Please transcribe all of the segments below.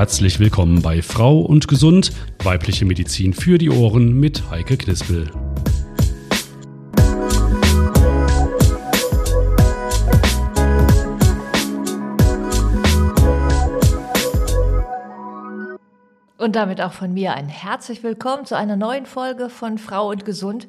Herzlich willkommen bei Frau und Gesund, weibliche Medizin für die Ohren mit Heike Knispel. Und damit auch von mir ein herzlich willkommen zu einer neuen Folge von Frau und Gesund.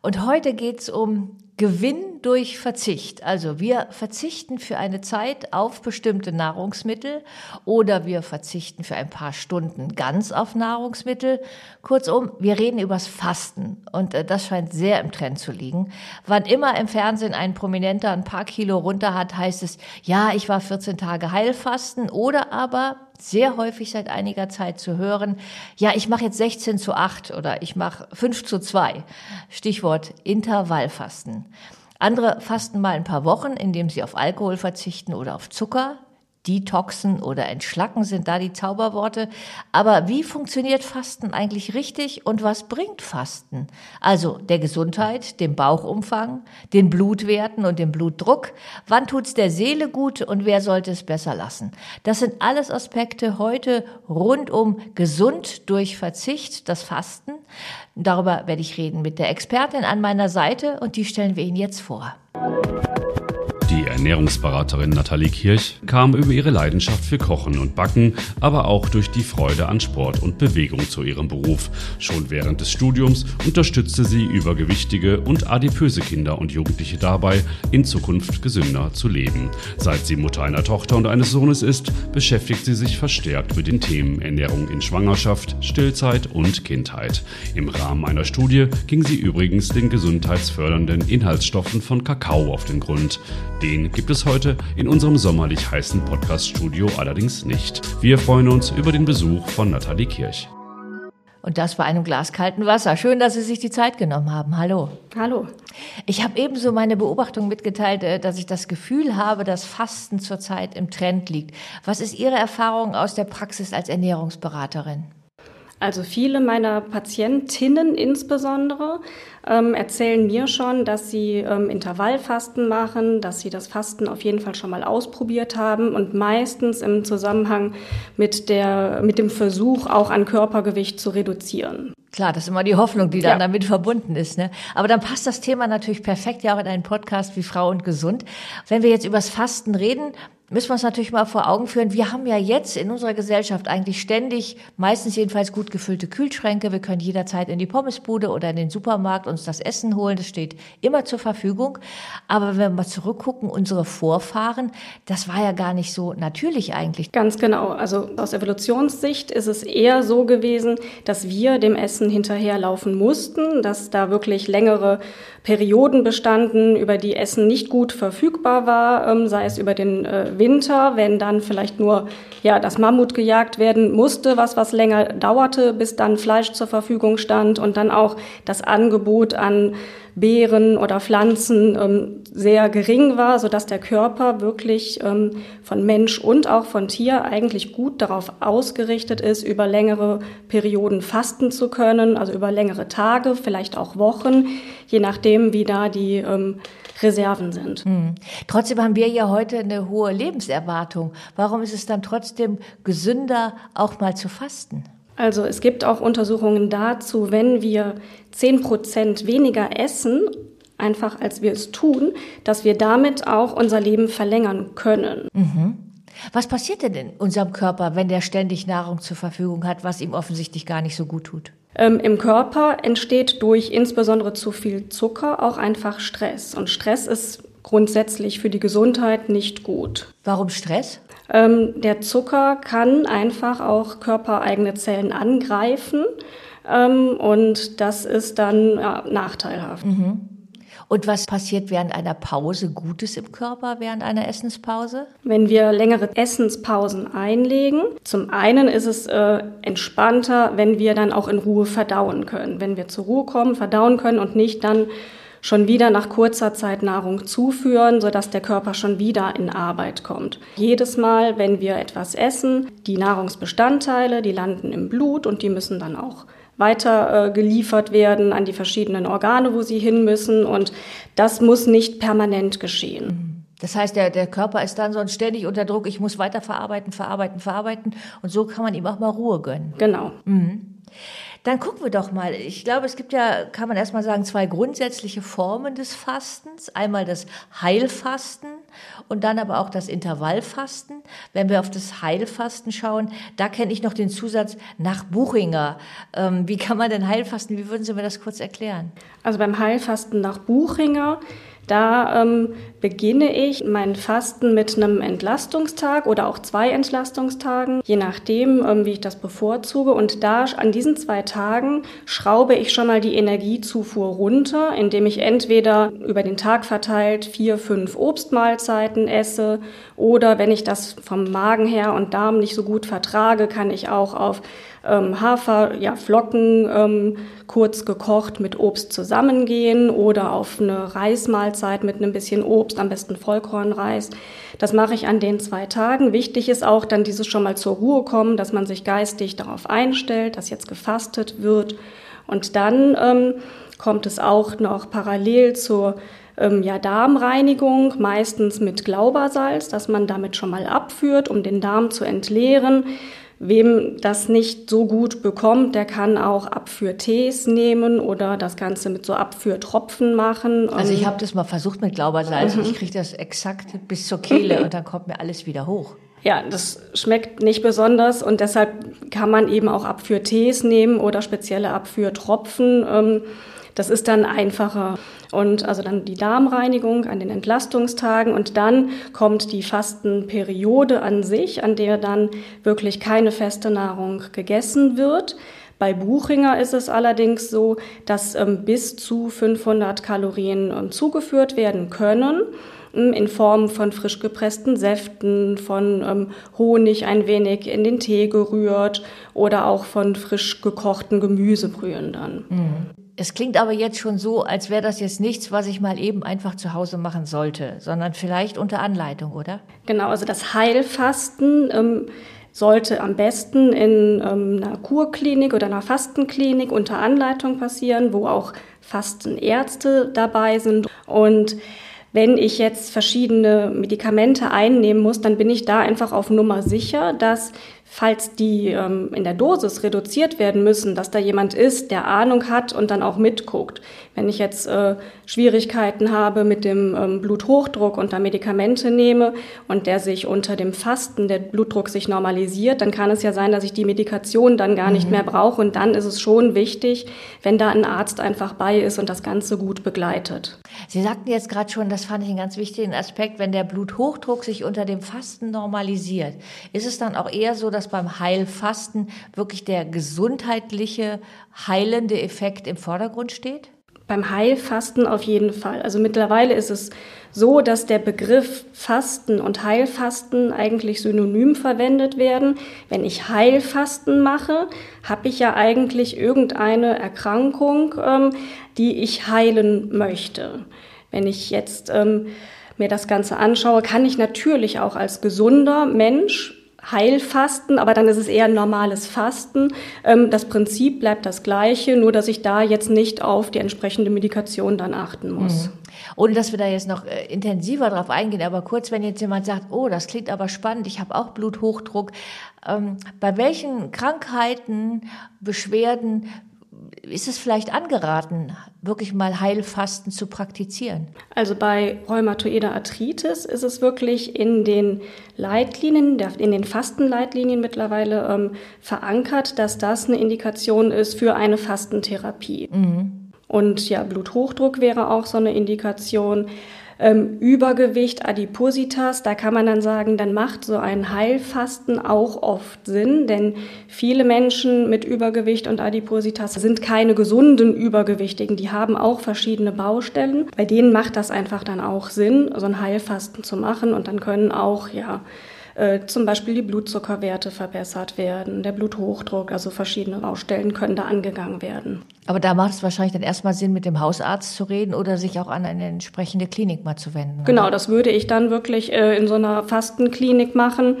Und heute geht es um Gewinn durch Verzicht. Also wir verzichten für eine Zeit auf bestimmte Nahrungsmittel oder wir verzichten für ein paar Stunden ganz auf Nahrungsmittel. Kurzum, wir reden übers Fasten und äh, das scheint sehr im Trend zu liegen. Wann immer im Fernsehen ein Prominenter ein paar Kilo runter hat, heißt es, ja, ich war 14 Tage Heilfasten oder aber sehr häufig seit einiger Zeit zu hören, ja, ich mache jetzt 16 zu 8 oder ich mache 5 zu 2. Stichwort Intervallfasten. Andere fasten mal ein paar Wochen, indem sie auf Alkohol verzichten oder auf Zucker. Detoxen oder Entschlacken sind da die Zauberworte. Aber wie funktioniert Fasten eigentlich richtig und was bringt Fasten? Also der Gesundheit, dem Bauchumfang, den Blutwerten und dem Blutdruck. Wann tut's der Seele gut und wer sollte es besser lassen? Das sind alles Aspekte heute rund um gesund durch Verzicht, das Fasten. Darüber werde ich reden mit der Expertin an meiner Seite und die stellen wir Ihnen jetzt vor. Die Ernährungsberaterin Nathalie Kirch kam über ihre Leidenschaft für Kochen und Backen, aber auch durch die Freude an Sport und Bewegung zu ihrem Beruf. Schon während des Studiums unterstützte sie übergewichtige und adipöse Kinder und Jugendliche dabei, in Zukunft gesünder zu leben. Seit sie Mutter einer Tochter und eines Sohnes ist, beschäftigt sie sich verstärkt mit den Themen Ernährung in Schwangerschaft, Stillzeit und Kindheit. Im Rahmen einer Studie ging sie übrigens den gesundheitsfördernden Inhaltsstoffen von Kakao auf den Grund. Den gibt es heute in unserem sommerlich heißen Podcast-Studio allerdings nicht. Wir freuen uns über den Besuch von Nathalie Kirch. Und das bei einem Glas kalten Wasser. Schön, dass Sie sich die Zeit genommen haben. Hallo. Hallo. Ich habe ebenso meine Beobachtung mitgeteilt, äh, dass ich das Gefühl habe, dass Fasten zurzeit im Trend liegt. Was ist Ihre Erfahrung aus der Praxis als Ernährungsberaterin? Also viele meiner Patientinnen insbesondere ähm, erzählen mir schon, dass sie ähm, Intervallfasten machen, dass sie das Fasten auf jeden Fall schon mal ausprobiert haben und meistens im Zusammenhang mit, der, mit dem Versuch, auch an Körpergewicht zu reduzieren. Klar, das ist immer die Hoffnung, die dann ja. damit verbunden ist. Ne? Aber dann passt das Thema natürlich perfekt ja auch in einen Podcast wie Frau und Gesund. Wenn wir jetzt übers Fasten reden, müssen wir uns natürlich mal vor Augen führen, wir haben ja jetzt in unserer Gesellschaft eigentlich ständig, meistens jedenfalls gut gefüllte Kühlschränke. Wir können jederzeit in die Pommesbude oder in den Supermarkt uns das Essen holen. Das steht immer zur Verfügung. Aber wenn wir mal zurückgucken, unsere Vorfahren, das war ja gar nicht so natürlich eigentlich. Ganz genau. Also aus Evolutionssicht ist es eher so gewesen, dass wir dem Essen hinterherlaufen mussten, dass da wirklich längere Perioden bestanden, über die Essen nicht gut verfügbar war, ähm, sei es über den äh, Winter, wenn dann vielleicht nur ja, das Mammut gejagt werden musste, was was länger dauerte, bis dann Fleisch zur Verfügung stand und dann auch das Angebot an Beeren oder Pflanzen ähm, sehr gering war, so dass der Körper wirklich ähm, von Mensch und auch von Tier eigentlich gut darauf ausgerichtet ist, über längere Perioden fasten zu können, also über längere Tage, vielleicht auch Wochen, je nachdem, wie da die ähm, Reserven sind. Hm. Trotzdem haben wir ja heute eine hohe Lebenserwartung. Warum ist es dann trotzdem gesünder, auch mal zu fasten? Also es gibt auch Untersuchungen dazu, wenn wir zehn Prozent weniger essen, einfach als wir es tun, dass wir damit auch unser Leben verlängern können. Mhm. Was passiert denn in unserem Körper, wenn der ständig Nahrung zur Verfügung hat, was ihm offensichtlich gar nicht so gut tut? Ähm, Im Körper entsteht durch insbesondere zu viel Zucker auch einfach Stress. Und Stress ist grundsätzlich für die Gesundheit nicht gut. Warum Stress? Ähm, der Zucker kann einfach auch körpereigene Zellen angreifen ähm, und das ist dann ja, nachteilhaft. Mhm. Und was passiert während einer Pause Gutes im Körper, während einer Essenspause? Wenn wir längere Essenspausen einlegen, zum einen ist es äh, entspannter, wenn wir dann auch in Ruhe verdauen können. Wenn wir zur Ruhe kommen, verdauen können und nicht dann schon wieder nach kurzer Zeit Nahrung zuführen, sodass der Körper schon wieder in Arbeit kommt. Jedes Mal, wenn wir etwas essen, die Nahrungsbestandteile, die landen im Blut und die müssen dann auch weiter äh, geliefert werden an die verschiedenen Organe, wo sie hin müssen. Und das muss nicht permanent geschehen. Das heißt, der, der Körper ist dann so ständig unter Druck, ich muss weiter verarbeiten, verarbeiten, verarbeiten. Und so kann man ihm auch mal Ruhe gönnen. Genau. Mhm. Dann gucken wir doch mal. Ich glaube, es gibt ja, kann man erstmal sagen, zwei grundsätzliche Formen des Fastens. Einmal das Heilfasten und dann aber auch das Intervallfasten. Wenn wir auf das Heilfasten schauen, da kenne ich noch den Zusatz nach Buchinger. Ähm, wie kann man denn Heilfasten? Wie würden Sie mir das kurz erklären? Also beim Heilfasten nach Buchinger da ähm, beginne ich mein Fasten mit einem Entlastungstag oder auch zwei Entlastungstagen, je nachdem, ähm, wie ich das bevorzuge. Und da an diesen zwei Tagen schraube ich schon mal die Energiezufuhr runter, indem ich entweder über den Tag verteilt vier, fünf Obstmahlzeiten esse oder wenn ich das vom Magen her und Darm nicht so gut vertrage, kann ich auch auf ähm, Hafer, ja, Flocken ähm, kurz gekocht mit Obst zusammengehen oder auf eine Reismahlzeit mit einem bisschen Obst, am besten Vollkornreis. Das mache ich an den zwei Tagen. Wichtig ist auch dann dieses schon mal zur Ruhe kommen, dass man sich geistig darauf einstellt, dass jetzt gefastet wird. Und dann ähm, kommt es auch noch parallel zur ähm, ja, Darmreinigung, meistens mit Glaubersalz, dass man damit schon mal abführt, um den Darm zu entleeren. Wem das nicht so gut bekommt, der kann auch Abführtees nehmen oder das Ganze mit so Abführtropfen machen. Also ich habe das mal versucht mit Glaubersalz mhm. und ich kriege das exakt bis zur Kehle und dann kommt mir alles wieder hoch. Ja, das schmeckt nicht besonders und deshalb kann man eben auch Abführtees nehmen oder spezielle Abführtropfen. Ähm, das ist dann einfacher. Und also dann die Darmreinigung an den Entlastungstagen und dann kommt die Fastenperiode an sich, an der dann wirklich keine feste Nahrung gegessen wird. Bei Buchinger ist es allerdings so, dass ähm, bis zu 500 Kalorien ähm, zugeführt werden können in Form von frisch gepressten Säften, von ähm, Honig ein wenig in den Tee gerührt oder auch von frisch gekochten Gemüsebrühen dann. Mhm. Es klingt aber jetzt schon so, als wäre das jetzt nichts, was ich mal eben einfach zu Hause machen sollte, sondern vielleicht unter Anleitung, oder? Genau, also das Heilfasten ähm, sollte am besten in ähm, einer Kurklinik oder einer Fastenklinik unter Anleitung passieren, wo auch Fastenärzte dabei sind. Und wenn ich jetzt verschiedene Medikamente einnehmen muss, dann bin ich da einfach auf Nummer sicher, dass falls die ähm, in der Dosis reduziert werden müssen, dass da jemand ist, der Ahnung hat und dann auch mitguckt. Wenn ich jetzt äh, Schwierigkeiten habe mit dem ähm, Bluthochdruck und da Medikamente nehme und der sich unter dem Fasten, der Blutdruck sich normalisiert, dann kann es ja sein, dass ich die Medikation dann gar mhm. nicht mehr brauche. Und dann ist es schon wichtig, wenn da ein Arzt einfach bei ist und das Ganze gut begleitet. Sie sagten jetzt gerade schon, das fand ich einen ganz wichtigen Aspekt, wenn der Bluthochdruck sich unter dem Fasten normalisiert, ist es dann auch eher so, dass beim Heilfasten wirklich der gesundheitliche, heilende Effekt im Vordergrund steht? Beim Heilfasten auf jeden Fall. Also mittlerweile ist es so, dass der Begriff Fasten und Heilfasten eigentlich synonym verwendet werden. Wenn ich Heilfasten mache, habe ich ja eigentlich irgendeine Erkrankung, ähm, die ich heilen möchte. Wenn ich jetzt ähm, mir das Ganze anschaue, kann ich natürlich auch als gesunder Mensch Heilfasten, aber dann ist es eher ein normales Fasten. Ähm, das Prinzip bleibt das gleiche, nur dass ich da jetzt nicht auf die entsprechende Medikation dann achten muss. Mhm. Ohne dass wir da jetzt noch äh, intensiver drauf eingehen, aber kurz, wenn jetzt jemand sagt, oh, das klingt aber spannend, ich habe auch Bluthochdruck, ähm, bei welchen Krankheiten, Beschwerden ist es vielleicht angeraten, wirklich mal Heilfasten zu praktizieren? Also bei rheumatoider Arthritis ist es wirklich in den Leitlinien, in den Fastenleitlinien mittlerweile ähm, verankert, dass das eine Indikation ist für eine Fastentherapie. Mhm. Und ja, Bluthochdruck wäre auch so eine Indikation ähm, Übergewicht, Adipositas, da kann man dann sagen, dann macht so ein Heilfasten auch oft Sinn, denn viele Menschen mit Übergewicht und Adipositas sind keine gesunden Übergewichtigen, die haben auch verschiedene Baustellen. Bei denen macht das einfach dann auch Sinn, so ein Heilfasten zu machen und dann können auch, ja, äh, zum Beispiel die Blutzuckerwerte verbessert werden, der Bluthochdruck, also verschiedene Baustellen können da angegangen werden. Aber da macht es wahrscheinlich dann erstmal Sinn, mit dem Hausarzt zu reden oder sich auch an eine entsprechende Klinik mal zu wenden. Genau, das würde ich dann wirklich äh, in so einer Fastenklinik machen,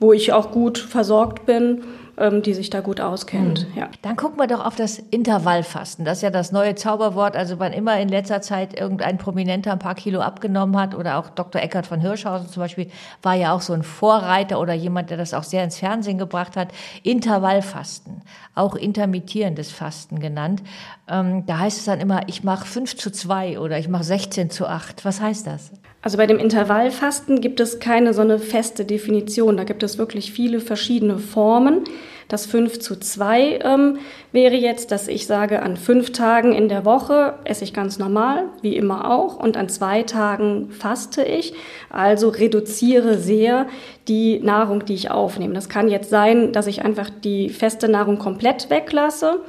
wo ich auch gut versorgt bin die sich da gut auskennt. Mhm. Ja. Dann gucken wir doch auf das Intervallfasten. Das ist ja das neue Zauberwort. Also wann immer in letzter Zeit irgendein Prominenter ein paar Kilo abgenommen hat oder auch Dr. Eckert von Hirschhausen zum Beispiel war ja auch so ein Vorreiter oder jemand, der das auch sehr ins Fernsehen gebracht hat. Intervallfasten, auch intermittierendes Fasten genannt. Ähm, da heißt es dann immer, ich mache 5 zu 2 oder ich mache 16 zu 8. Was heißt das? Also bei dem Intervallfasten gibt es keine so eine feste Definition. Da gibt es wirklich viele verschiedene Formen. Das 5 zu 2 ähm, wäre jetzt, dass ich sage, an fünf Tagen in der Woche esse ich ganz normal, wie immer auch, und an zwei Tagen faste ich, also reduziere sehr die Nahrung, die ich aufnehme. Das kann jetzt sein, dass ich einfach die feste Nahrung komplett weglasse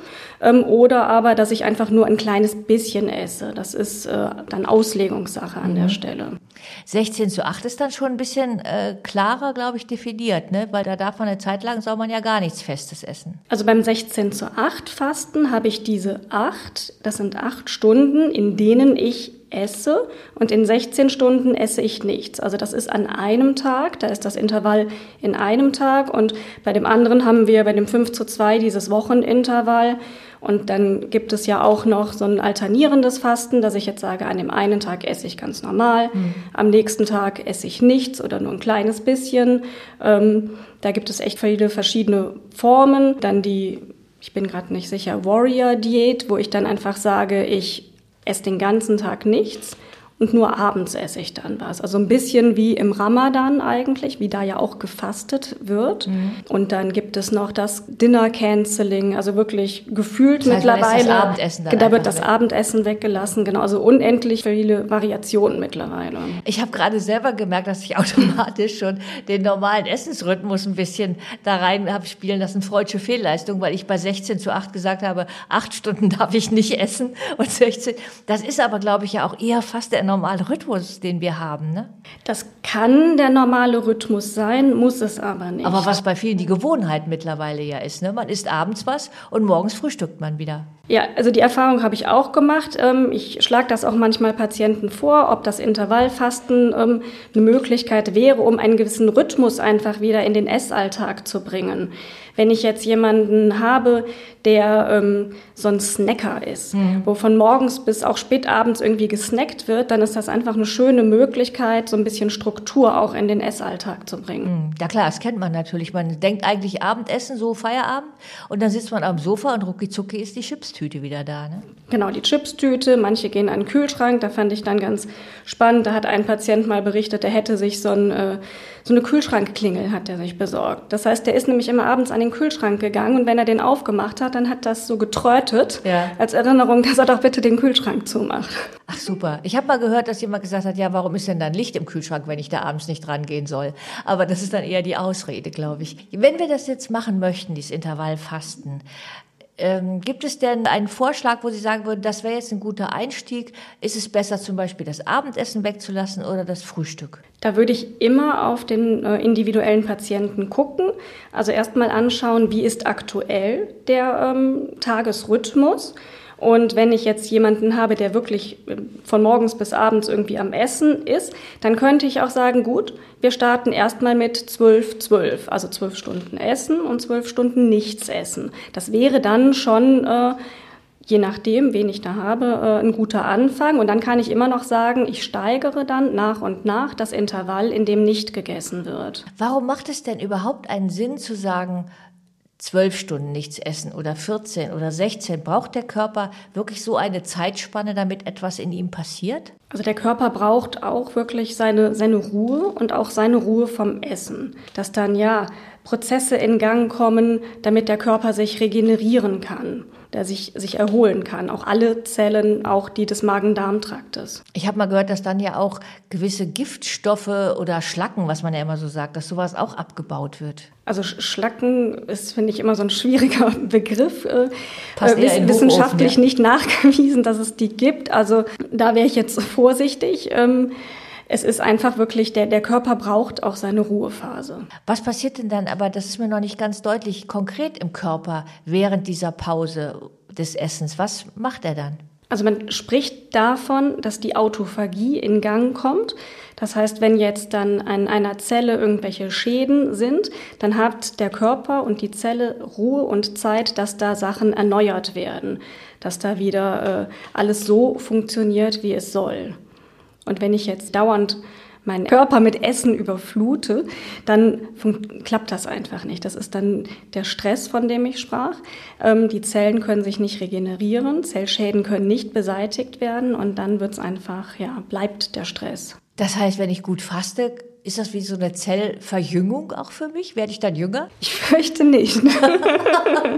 ähm, oder aber, dass ich einfach nur ein kleines bisschen esse. Das ist äh, dann Auslegungssache an mhm. der Stelle. 16 zu 8 ist dann schon ein bisschen äh, klarer, glaube ich, definiert, ne? weil da darf man eine Zeit lang, soll man ja gar nichts Festes essen. Also beim 16 zu 8 Fasten habe ich diese 8, das sind 8 Stunden, in denen ich esse und in 16 Stunden esse ich nichts. Also das ist an einem Tag, da ist das Intervall in einem Tag und bei dem anderen haben wir bei dem 5 zu 2 dieses Wochenintervall und dann gibt es ja auch noch so ein alternierendes Fasten, dass ich jetzt sage, an dem einen Tag esse ich ganz normal, mhm. am nächsten Tag esse ich nichts oder nur ein kleines bisschen. Ähm, da gibt es echt viele verschiedene Formen. Dann die, ich bin gerade nicht sicher, Warrior-Diät, wo ich dann einfach sage, ich esse den ganzen Tag nichts und nur abends esse ich dann was. Also ein bisschen wie im Ramadan eigentlich, wie da ja auch gefastet wird. Mhm. Und dann gibt es noch das Dinner Canceling, also wirklich gefühlt das heißt, mittlerweile. Das Abendessen dann da wird das weg. Abendessen weggelassen, genau. Also unendlich viele Variationen mittlerweile. Ich habe gerade selber gemerkt, dass ich automatisch schon den normalen Essensrhythmus ein bisschen da rein habe spielen lassen. Freudsche Fehlleistung, weil ich bei 16 zu 8 gesagt habe, acht Stunden darf ich nicht essen und 16. Das ist aber, glaube ich, ja auch eher fast der normale Rhythmus, den wir haben. Ne? Das kann der normale Rhythmus sein, muss es aber nicht. Aber was bei vielen die Gewohnheit mittlerweile ja ist. Ne? Man isst abends was und morgens frühstückt man wieder. Ja, also die Erfahrung habe ich auch gemacht. Ähm, ich schlage das auch manchmal Patienten vor, ob das Intervallfasten ähm, eine Möglichkeit wäre, um einen gewissen Rhythmus einfach wieder in den Essalltag zu bringen. Wenn ich jetzt jemanden habe, der ähm, so ein Snacker ist, mhm. wo von morgens bis auch spät abends irgendwie gesnackt wird, dann ist das einfach eine schöne Möglichkeit, so ein bisschen Struktur auch in den Essalltag zu bringen. Mhm. Ja klar, das kennt man natürlich. Man denkt eigentlich Abendessen, so Feierabend, und dann sitzt man am Sofa und rucki zucki ist die Chipstüte wieder da. Ne? Genau, die Chipstüte. Manche gehen an den Kühlschrank. Da fand ich dann ganz spannend. Da hat ein Patient mal berichtet, der hätte sich so ein äh, so eine Kühlschrankklingel hat er sich besorgt. Das heißt, der ist nämlich immer abends an den Kühlschrank gegangen und wenn er den aufgemacht hat, dann hat das so getrötet ja. als Erinnerung, dass er doch bitte den Kühlschrank zumacht. Ach super. Ich habe mal gehört, dass jemand gesagt hat, ja, warum ist denn dann Licht im Kühlschrank, wenn ich da abends nicht rangehen soll? Aber das ist dann eher die Ausrede, glaube ich. Wenn wir das jetzt machen möchten, dieses Intervallfasten, ähm, gibt es denn einen Vorschlag, wo Sie sagen würden, das wäre jetzt ein guter Einstieg? Ist es besser, zum Beispiel das Abendessen wegzulassen oder das Frühstück? Da würde ich immer auf den äh, individuellen Patienten gucken. Also erstmal anschauen, wie ist aktuell der ähm, Tagesrhythmus. Und wenn ich jetzt jemanden habe, der wirklich äh, von morgens bis abends irgendwie am Essen ist, dann könnte ich auch sagen, gut, wir starten erstmal mit 12, 12, also 12 Stunden Essen und 12 Stunden nichts essen. Das wäre dann schon, äh, je nachdem, wen ich da habe, äh, ein guter Anfang. Und dann kann ich immer noch sagen, ich steigere dann nach und nach das Intervall, in dem nicht gegessen wird. Warum macht es denn überhaupt einen Sinn zu sagen, zwölf Stunden nichts essen oder 14 oder 16? Braucht der Körper wirklich so eine Zeitspanne, damit etwas in ihm passiert? Also der Körper braucht auch wirklich seine, seine Ruhe und auch seine Ruhe vom Essen. Dass dann ja Prozesse in Gang kommen, damit der Körper sich regenerieren kann der sich, sich erholen kann. Auch alle Zellen, auch die des Magen-Darm-Traktes. Ich habe mal gehört, dass dann ja auch gewisse Giftstoffe oder Schlacken, was man ja immer so sagt, dass sowas auch abgebaut wird. Also Schlacken ist, finde ich, immer so ein schwieriger Begriff. Äh, Passt äh, wissenschaftlich ja. nicht nachgewiesen, dass es die gibt. Also da wäre ich jetzt vorsichtig. Ähm, es ist einfach wirklich, der, der Körper braucht auch seine Ruhephase. Was passiert denn dann, aber das ist mir noch nicht ganz deutlich, konkret im Körper während dieser Pause des Essens? Was macht er dann? Also man spricht davon, dass die Autophagie in Gang kommt. Das heißt, wenn jetzt dann an einer Zelle irgendwelche Schäden sind, dann hat der Körper und die Zelle Ruhe und Zeit, dass da Sachen erneuert werden, dass da wieder äh, alles so funktioniert, wie es soll. Und wenn ich jetzt dauernd meinen Körper mit Essen überflute, dann klappt das einfach nicht. Das ist dann der Stress, von dem ich sprach. Ähm, die Zellen können sich nicht regenerieren, Zellschäden können nicht beseitigt werden und dann wird es einfach, ja, bleibt der Stress. Das heißt, wenn ich gut faste, ist das wie so eine Zellverjüngung auch für mich? Werde ich dann jünger? Ich fürchte nicht.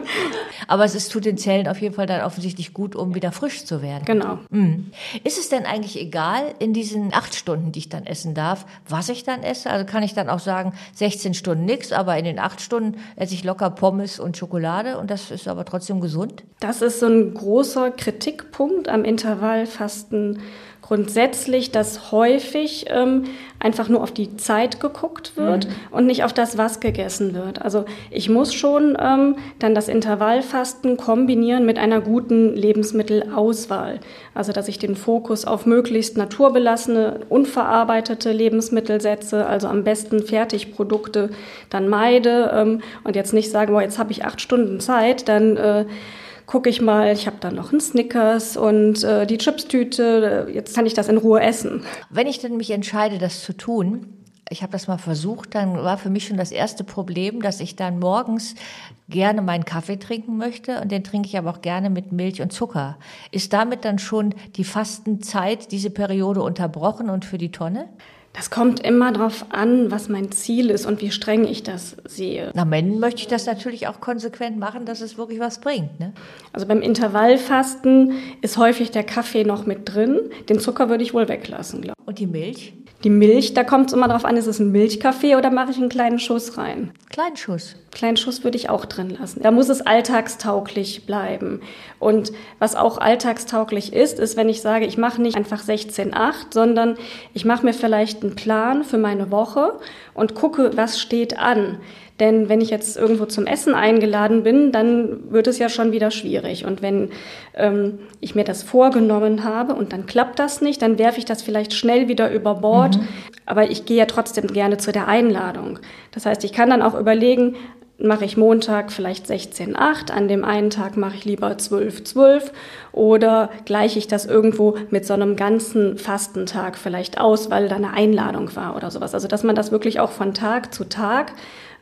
Aber es ist, tut den Zellen auf jeden Fall dann offensichtlich gut, um wieder frisch zu werden. Genau. Mhm. Ist es denn eigentlich egal in diesen acht Stunden, die ich dann essen darf, was ich dann esse? Also kann ich dann auch sagen, 16 Stunden nichts, aber in den acht Stunden esse ich locker Pommes und Schokolade und das ist aber trotzdem gesund? Das ist so ein großer Kritikpunkt am Intervallfasten grundsätzlich, dass häufig ähm, einfach nur auf die Zeit geguckt wird mhm. und nicht auf das, was gegessen wird. Also ich muss schon ähm, dann das Intervallfasten kombinieren mit einer guten Lebensmittelauswahl. Also dass ich den Fokus auf möglichst naturbelassene, unverarbeitete Lebensmittel setze, also am besten Fertigprodukte dann meide ähm, und jetzt nicht sagen, boah, jetzt habe ich acht Stunden Zeit, dann äh, gucke ich mal, ich habe da noch einen Snickers und äh, die Chipstüte, jetzt kann ich das in Ruhe essen. Wenn ich dann mich entscheide, das zu tun, ich habe das mal versucht, dann war für mich schon das erste Problem, dass ich dann morgens gerne meinen Kaffee trinken möchte und den trinke ich aber auch gerne mit Milch und Zucker. Ist damit dann schon die Fastenzeit, diese Periode unterbrochen und für die Tonne? Das kommt immer darauf an, was mein Ziel ist und wie streng ich das sehe. Na, Männern möchte ich das natürlich auch konsequent machen, dass es wirklich was bringt. Ne? Also beim Intervallfasten ist häufig der Kaffee noch mit drin. Den Zucker würde ich wohl weglassen, glaube ich. Und die Milch? Die Milch, da kommt es immer darauf an, ist es ein Milchkaffee oder mache ich einen kleinen Schuss rein? Kleinen Schuss. Kleinen Schuss würde ich auch drin lassen. Da muss es alltagstauglich bleiben. Und was auch alltagstauglich ist, ist, wenn ich sage, ich mache nicht einfach 16,8, sondern ich mache mir vielleicht einen Plan für meine Woche und gucke, was steht an. Denn wenn ich jetzt irgendwo zum Essen eingeladen bin, dann wird es ja schon wieder schwierig. Und wenn ähm, ich mir das vorgenommen habe und dann klappt das nicht, dann werfe ich das vielleicht schnell wieder über Bord. Mhm. Aber ich gehe ja trotzdem gerne zu der Einladung. Das heißt, ich kann dann auch überlegen, mache ich Montag vielleicht 16,8, an dem einen Tag mache ich lieber 12,12 oder gleiche ich das irgendwo mit so einem ganzen Fastentag vielleicht aus, weil da eine Einladung war oder sowas. Also dass man das wirklich auch von Tag zu Tag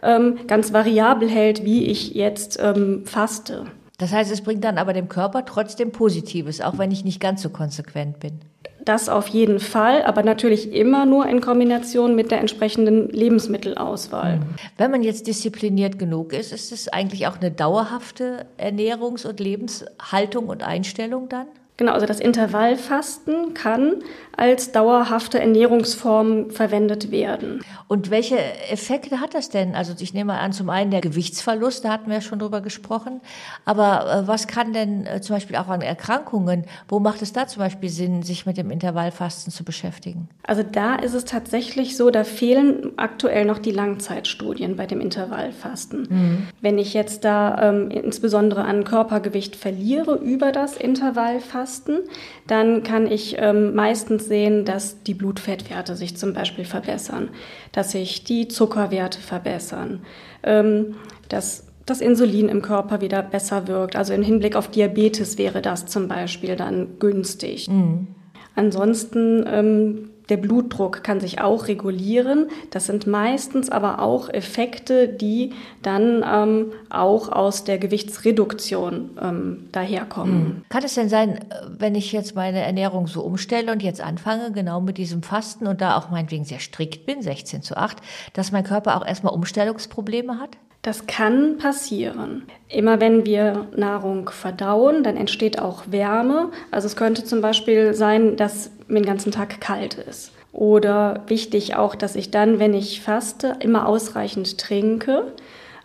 ähm, ganz variabel hält, wie ich jetzt ähm, faste. Das heißt, es bringt dann aber dem Körper trotzdem Positives, auch wenn ich nicht ganz so konsequent bin. Das auf jeden Fall, aber natürlich immer nur in Kombination mit der entsprechenden Lebensmittelauswahl. Mhm. Wenn man jetzt diszipliniert genug ist, ist es eigentlich auch eine dauerhafte Ernährungs- und Lebenshaltung und Einstellung dann? Genau, also das Intervallfasten kann als dauerhafte Ernährungsform verwendet werden. Und welche Effekte hat das denn? Also ich nehme an, zum einen der Gewichtsverlust, da hatten wir ja schon drüber gesprochen. Aber äh, was kann denn äh, zum Beispiel auch an Erkrankungen, wo macht es da zum Beispiel Sinn, sich mit dem Intervallfasten zu beschäftigen? Also da ist es tatsächlich so, da fehlen aktuell noch die Langzeitstudien bei dem Intervallfasten. Mhm. Wenn ich jetzt da ähm, insbesondere an Körpergewicht verliere über das Intervallfasten, dann kann ich ähm, meistens sehen, dass die Blutfettwerte sich zum Beispiel verbessern, dass sich die Zuckerwerte verbessern, ähm, dass das Insulin im Körper wieder besser wirkt. Also im Hinblick auf Diabetes wäre das zum Beispiel dann günstig. Mhm. Ansonsten ähm, der Blutdruck kann sich auch regulieren. Das sind meistens aber auch Effekte, die dann ähm, auch aus der Gewichtsreduktion ähm, daherkommen. Mhm. Kann es denn sein, wenn ich jetzt meine Ernährung so umstelle und jetzt anfange, genau mit diesem Fasten und da auch meinetwegen sehr strikt bin, 16 zu 8, dass mein Körper auch erstmal Umstellungsprobleme hat? Das kann passieren. Immer wenn wir Nahrung verdauen, dann entsteht auch Wärme. Also es könnte zum Beispiel sein, dass den ganzen Tag kalt ist. Oder wichtig auch, dass ich dann, wenn ich faste, immer ausreichend trinke,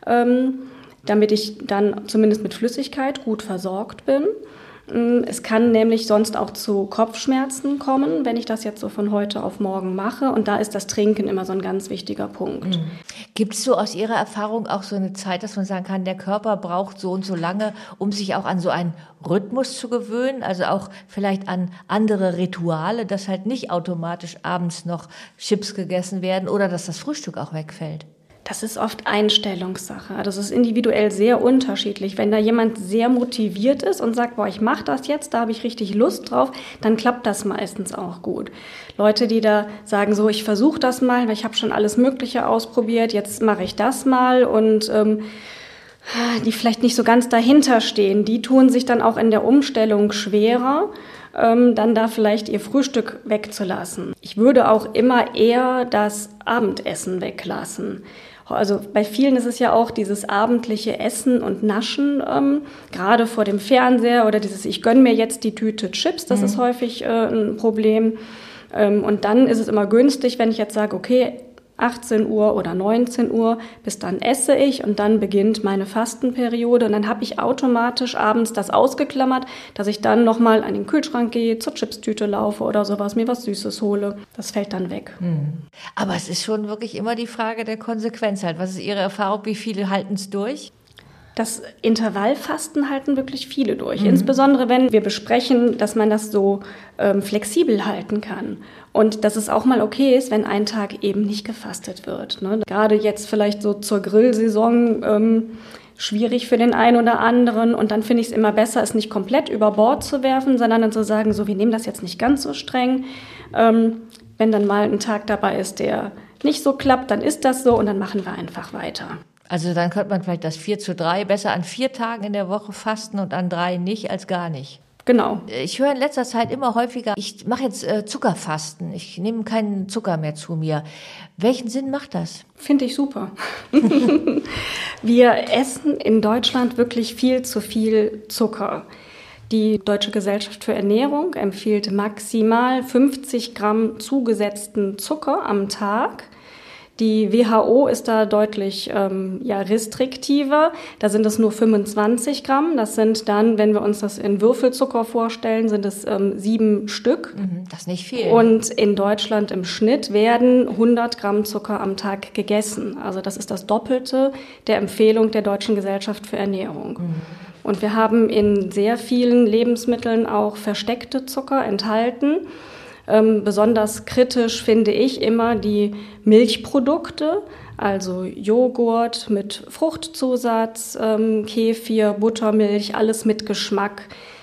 ähm, damit ich dann zumindest mit Flüssigkeit gut versorgt bin. Mm, es kann nämlich sonst auch zu Kopfschmerzen kommen, wenn ich das jetzt so von heute auf morgen mache. Und da ist das Trinken immer so ein ganz wichtiger Punkt. Mhm. Gibt es so aus Ihrer Erfahrung auch so eine Zeit, dass man sagen kann, der Körper braucht so und so lange, um sich auch an so einen Rhythmus zu gewöhnen? Also auch vielleicht an andere Rituale, dass halt nicht automatisch abends noch Chips gegessen werden oder dass das Frühstück auch wegfällt? Das ist oft Einstellungssache. Das ist individuell sehr unterschiedlich. Wenn da jemand sehr motiviert ist und sagt, boah, ich mache das jetzt, da habe ich richtig Lust drauf, dann klappt das meistens auch gut. Leute, die da sagen, so, ich versuche das mal, ich habe schon alles Mögliche ausprobiert, jetzt mache ich das mal und ähm, die vielleicht nicht so ganz dahinter stehen, die tun sich dann auch in der Umstellung schwerer ähm, dann da vielleicht ihr Frühstück wegzulassen. Ich würde auch immer eher das Abendessen weglassen. Also bei vielen ist es ja auch dieses abendliche Essen und Naschen, ähm, gerade vor dem Fernseher oder dieses Ich gönn mir jetzt die Tüte Chips, das mhm. ist häufig äh, ein Problem. Ähm, und dann ist es immer günstig, wenn ich jetzt sage, okay, 18 Uhr oder 19 Uhr, bis dann esse ich und dann beginnt meine Fastenperiode und dann habe ich automatisch abends das ausgeklammert, dass ich dann nochmal an den Kühlschrank gehe, zur Chipstüte laufe oder sowas, mir was Süßes hole. Das fällt dann weg. Hm. Aber es ist schon wirklich immer die Frage der Konsequenz halt. Was ist Ihre Erfahrung? Wie viele halten es durch? Das Intervallfasten halten wirklich viele durch. Mhm. Insbesondere wenn wir besprechen, dass man das so ähm, flexibel halten kann. Und dass es auch mal okay ist, wenn ein Tag eben nicht gefastet wird. Ne? Gerade jetzt vielleicht so zur Grillsaison ähm, schwierig für den einen oder anderen. Und dann finde ich es immer besser, es nicht komplett über Bord zu werfen, sondern dann zu sagen, so, wir nehmen das jetzt nicht ganz so streng. Ähm, wenn dann mal ein Tag dabei ist, der nicht so klappt, dann ist das so und dann machen wir einfach weiter. Also dann könnte man vielleicht das 4 zu 3 besser an vier Tagen in der Woche fasten und an drei nicht als gar nicht. Genau. Ich höre in letzter Zeit immer häufiger, ich mache jetzt äh, Zuckerfasten, ich nehme keinen Zucker mehr zu mir. Welchen Sinn macht das? Finde ich super. Wir essen in Deutschland wirklich viel zu viel Zucker. Die Deutsche Gesellschaft für Ernährung empfiehlt maximal 50 Gramm zugesetzten Zucker am Tag. Die WHO ist da deutlich ähm, ja, restriktiver. Da sind es nur 25 Gramm. Das sind dann, wenn wir uns das in Würfelzucker vorstellen, sind es ähm, sieben Stück. Mhm, das ist nicht viel. Und in Deutschland im Schnitt werden 100 Gramm Zucker am Tag gegessen. Also das ist das Doppelte der Empfehlung der Deutschen Gesellschaft für Ernährung. Mhm. Und wir haben in sehr vielen Lebensmitteln auch versteckte Zucker enthalten. Ähm, besonders kritisch finde ich immer die Milchprodukte, also Joghurt mit Fruchtzusatz, ähm, Kefir, Buttermilch, alles mit Geschmack.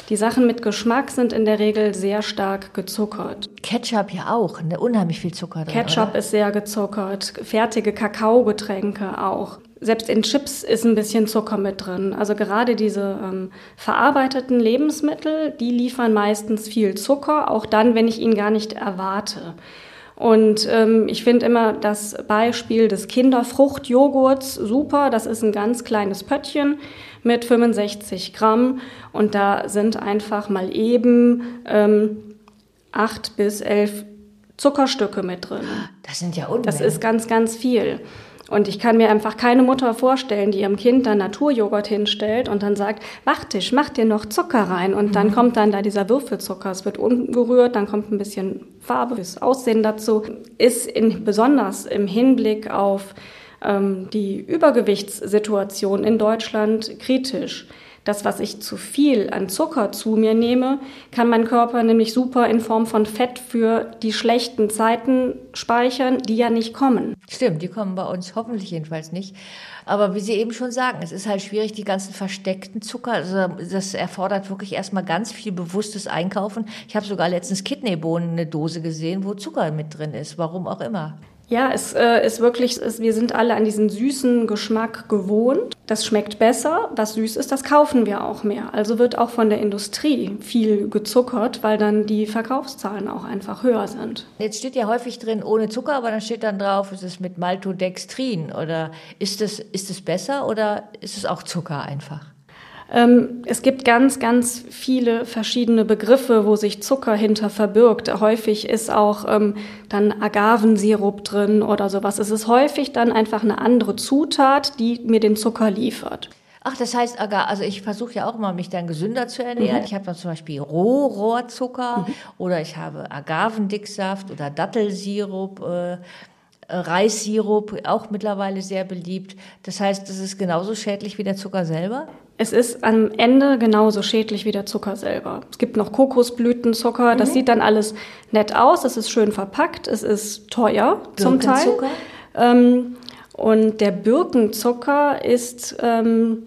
Die Sachen mit Geschmack sind in der Regel sehr stark gezuckert. Ketchup ja auch, ne? unheimlich viel Zucker drin. Ketchup oder? ist sehr gezuckert, fertige Kakaogetränke auch selbst in Chips ist ein bisschen Zucker mit drin. Also gerade diese ähm, verarbeiteten Lebensmittel, die liefern meistens viel Zucker, auch dann, wenn ich ihn gar nicht erwarte. Und ähm, ich finde immer das Beispiel des Kinderfruchtjoghurts super. Das ist ein ganz kleines Pöttchen mit 65 Gramm und da sind einfach mal eben ähm, acht bis elf Zuckerstücke mit drin. Das sind ja Unmengen. Das ist ganz, ganz viel. Und ich kann mir einfach keine Mutter vorstellen, die ihrem Kind dann Naturjoghurt hinstellt und dann sagt, Wachtisch, mach dir noch Zucker rein. Und dann mhm. kommt dann da dieser Würfelzucker. Es wird ungerührt, dann kommt ein bisschen Farbe, das Aussehen dazu. Ist in, besonders im Hinblick auf ähm, die Übergewichtssituation in Deutschland kritisch. Das, was ich zu viel an Zucker zu mir nehme, kann mein Körper nämlich super in Form von Fett für die schlechten Zeiten speichern, die ja nicht kommen. Stimmt, die kommen bei uns hoffentlich jedenfalls nicht. Aber wie Sie eben schon sagen, es ist halt schwierig, die ganzen versteckten Zucker. Also das erfordert wirklich erstmal ganz viel bewusstes Einkaufen. Ich habe sogar letztens Kidneybohnen eine Dose gesehen, wo Zucker mit drin ist. Warum auch immer. Ja, es äh, ist wirklich, es, wir sind alle an diesen süßen Geschmack gewohnt. Das schmeckt besser. Was süß ist, das kaufen wir auch mehr. Also wird auch von der Industrie viel gezuckert, weil dann die Verkaufszahlen auch einfach höher sind. Jetzt steht ja häufig drin ohne Zucker, aber dann steht dann drauf, ist es mit Maltodextrin oder ist es, ist es besser oder ist es auch Zucker einfach? Ähm, es gibt ganz, ganz viele verschiedene Begriffe, wo sich Zucker hinter verbirgt. Häufig ist auch ähm, dann Agavensirup drin oder sowas. Es ist häufig dann einfach eine andere Zutat, die mir den Zucker liefert. Ach, das heißt, also ich versuche ja auch immer, mich dann gesünder zu ernähren. Mhm. Ich habe dann zum Beispiel Rohrohrzucker mhm. oder ich habe Agavendicksaft oder Dattelsirup. Äh, Reissirup, auch mittlerweile sehr beliebt. Das heißt, es ist genauso schädlich wie der Zucker selber? Es ist am Ende genauso schädlich wie der Zucker selber. Es gibt noch Kokosblütenzucker, das mhm. sieht dann alles nett aus, es ist schön verpackt, es ist teuer zum Teil. Ähm, und der Birkenzucker ist ähm,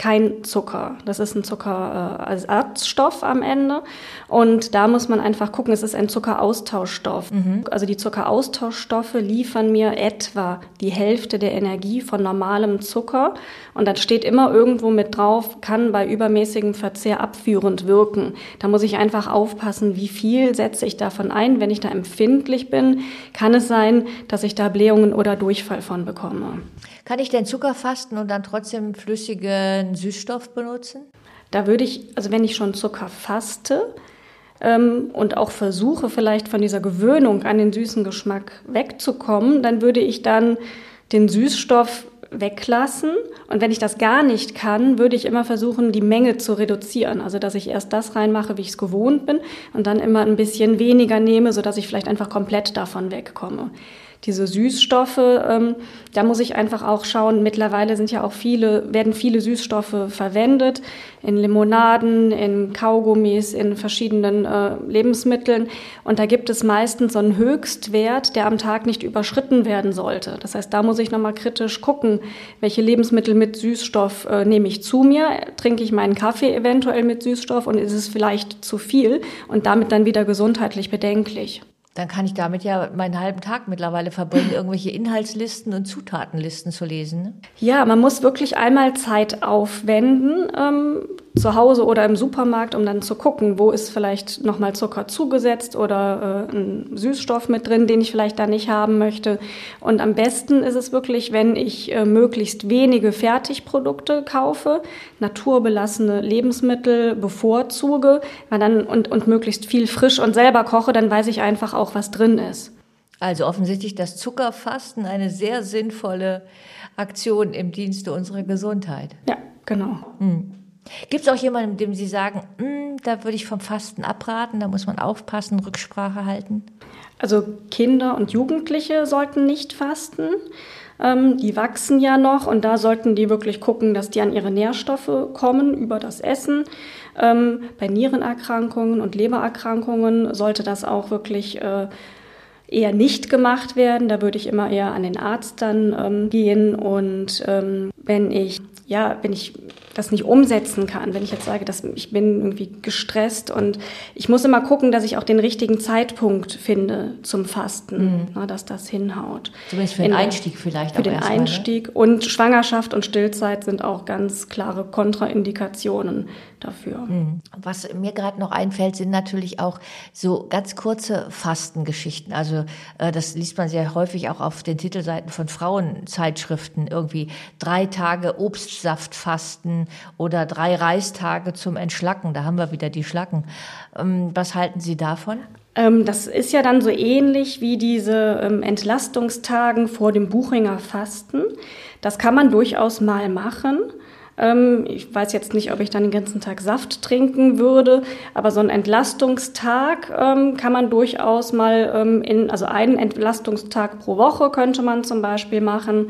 kein Zucker. Das ist ein Zuckerersatzstoff am Ende. Und da muss man einfach gucken, es ist ein Zuckeraustauschstoff. Mhm. Also die Zuckeraustauschstoffe liefern mir etwa die Hälfte der Energie von normalem Zucker. Und dann steht immer irgendwo mit drauf, kann bei übermäßigem Verzehr abführend wirken. Da muss ich einfach aufpassen, wie viel setze ich davon ein. Wenn ich da empfindlich bin, kann es sein, dass ich da Blähungen oder Durchfall von bekomme. Kann ich denn Zucker fasten und dann trotzdem flüssigen Süßstoff benutzen? Da würde ich, also wenn ich schon Zucker faste ähm, und auch versuche, vielleicht von dieser Gewöhnung an den süßen Geschmack wegzukommen, dann würde ich dann den Süßstoff weglassen. Und wenn ich das gar nicht kann, würde ich immer versuchen, die Menge zu reduzieren. Also, dass ich erst das reinmache, wie ich es gewohnt bin, und dann immer ein bisschen weniger nehme, sodass ich vielleicht einfach komplett davon wegkomme diese Süßstoffe, ähm, da muss ich einfach auch schauen, mittlerweile sind ja auch viele, werden viele Süßstoffe verwendet, in Limonaden, in Kaugummis, in verschiedenen äh, Lebensmitteln. Und da gibt es meistens so einen Höchstwert, der am Tag nicht überschritten werden sollte. Das heißt, da muss ich nochmal kritisch gucken, welche Lebensmittel mit Süßstoff äh, nehme ich zu mir, trinke ich meinen Kaffee eventuell mit Süßstoff und ist es vielleicht zu viel und damit dann wieder gesundheitlich bedenklich. Dann kann ich damit ja meinen halben Tag mittlerweile verbringen, irgendwelche Inhaltslisten und Zutatenlisten zu lesen. Ne? Ja, man muss wirklich einmal Zeit aufwenden, ähm, zu Hause oder im Supermarkt, um dann zu gucken, wo ist vielleicht nochmal Zucker zugesetzt oder äh, ein Süßstoff mit drin, den ich vielleicht da nicht haben möchte. Und am besten ist es wirklich, wenn ich äh, möglichst wenige Fertigprodukte kaufe, naturbelassene Lebensmittel bevorzuge weil dann, und, und möglichst viel frisch und selber koche, dann weiß ich einfach auch, was drin ist. Also offensichtlich das Zuckerfasten eine sehr sinnvolle Aktion im Dienste unserer Gesundheit. Ja, genau. Hm. Gibt es auch jemanden, dem Sie sagen, hm, da würde ich vom Fasten abraten, da muss man aufpassen, Rücksprache halten? Also Kinder und Jugendliche sollten nicht fasten. Ähm, die wachsen ja noch und da sollten die wirklich gucken, dass die an ihre Nährstoffe kommen über das Essen. Ähm, bei Nierenerkrankungen und Lebererkrankungen sollte das auch wirklich äh, eher nicht gemacht werden. Da würde ich immer eher an den Arzt dann ähm, gehen. Und ähm, wenn ich ja, wenn ich das nicht umsetzen kann, wenn ich jetzt sage, dass ich bin irgendwie gestresst und ich muss immer gucken, dass ich auch den richtigen Zeitpunkt finde zum Fasten, mhm. na, dass das hinhaut. Zumindest für den Einstieg vielleicht. Für den ne? Einstieg. Mal, Und Schwangerschaft und Stillzeit sind auch ganz klare Kontraindikationen dafür. Mhm. Was mir gerade noch einfällt, sind natürlich auch so ganz kurze Fastengeschichten. Also äh, das liest man sehr häufig auch auf den Titelseiten von Frauenzeitschriften. Irgendwie drei Tage Obst Obstsaftfasten oder drei Reistage zum Entschlacken. Da haben wir wieder die Schlacken. Ähm, was halten Sie davon? Ähm, das ist ja dann so ähnlich wie diese ähm, Entlastungstagen vor dem Buchinger Fasten. Das kann man durchaus mal machen. Ich weiß jetzt nicht, ob ich dann den ganzen Tag Saft trinken würde, aber so ein Entlastungstag kann man durchaus mal in, also einen Entlastungstag pro Woche könnte man zum Beispiel machen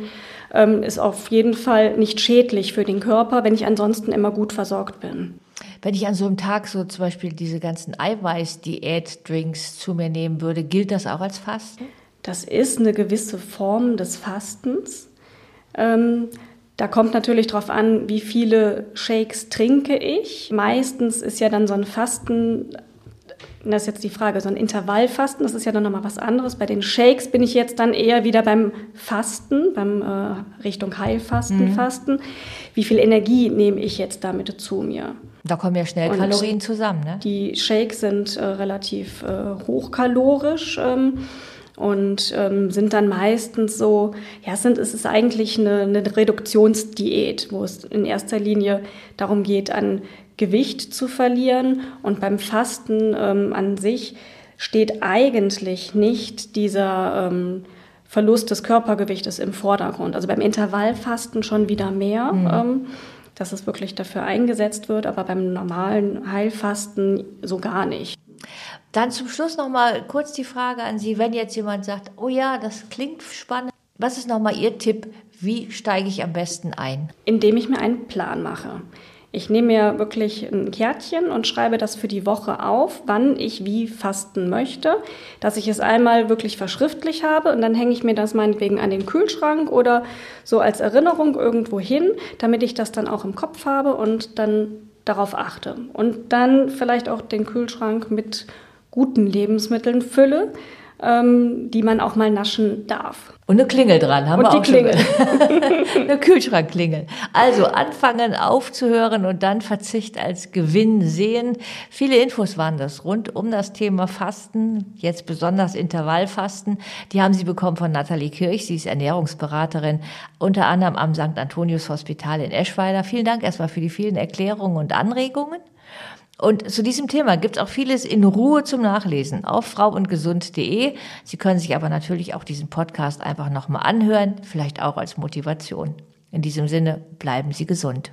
ähm, ist auf jeden Fall nicht schädlich für den Körper, wenn ich ansonsten immer gut versorgt bin. Wenn ich an so einem Tag so zum Beispiel diese ganzen Eiweiß-Diät-Drinks zu mir nehmen würde, gilt das auch als Fasten? Das ist eine gewisse Form des Fastens. Ähm, da kommt natürlich darauf an, wie viele Shakes trinke ich. Meistens ist ja dann so ein Fasten das ist jetzt die Frage, so ein Intervallfasten, das ist ja dann nochmal was anderes. Bei den Shakes bin ich jetzt dann eher wieder beim Fasten, beim äh, Richtung Heilfasten, mhm. Fasten. Wie viel Energie nehme ich jetzt damit zu mir? Da kommen ja schnell Und Kalorien zusammen, ne? Die Shakes sind äh, relativ äh, hochkalorisch. Ähm, und ähm, sind dann meistens so, ja, es, sind, es ist eigentlich eine, eine Reduktionsdiät, wo es in erster Linie darum geht, an Gewicht zu verlieren. Und beim Fasten ähm, an sich steht eigentlich nicht dieser ähm, Verlust des Körpergewichtes im Vordergrund. Also beim Intervallfasten schon wieder mehr. Mhm. Ähm, dass es wirklich dafür eingesetzt wird, aber beim normalen Heilfasten so gar nicht. Dann zum Schluss noch mal kurz die Frage an Sie, wenn jetzt jemand sagt, oh ja, das klingt spannend, was ist noch mal Ihr Tipp, wie steige ich am besten ein? Indem ich mir einen Plan mache. Ich nehme mir wirklich ein Kärtchen und schreibe das für die Woche auf, wann ich wie fasten möchte, dass ich es einmal wirklich verschriftlich habe und dann hänge ich mir das meinetwegen an den Kühlschrank oder so als Erinnerung irgendwo hin, damit ich das dann auch im Kopf habe und dann darauf achte. Und dann vielleicht auch den Kühlschrank mit guten Lebensmitteln fülle, ähm, die man auch mal naschen darf. Und eine Klingel dran, haben und wir auch die Klingel. schon. eine Kühlschrankklingel. Also anfangen aufzuhören und dann Verzicht als Gewinn sehen. Viele Infos waren das rund um das Thema Fasten, jetzt besonders Intervallfasten. Die haben Sie bekommen von Nathalie Kirch. Sie ist Ernährungsberaterin, unter anderem am St. Antonius Hospital in Eschweiler. Vielen Dank erstmal für die vielen Erklärungen und Anregungen. Und zu diesem Thema gibt es auch vieles in Ruhe zum Nachlesen auf frauundgesund.de. Sie können sich aber natürlich auch diesen Podcast einfach nochmal anhören, vielleicht auch als Motivation. In diesem Sinne, bleiben Sie gesund.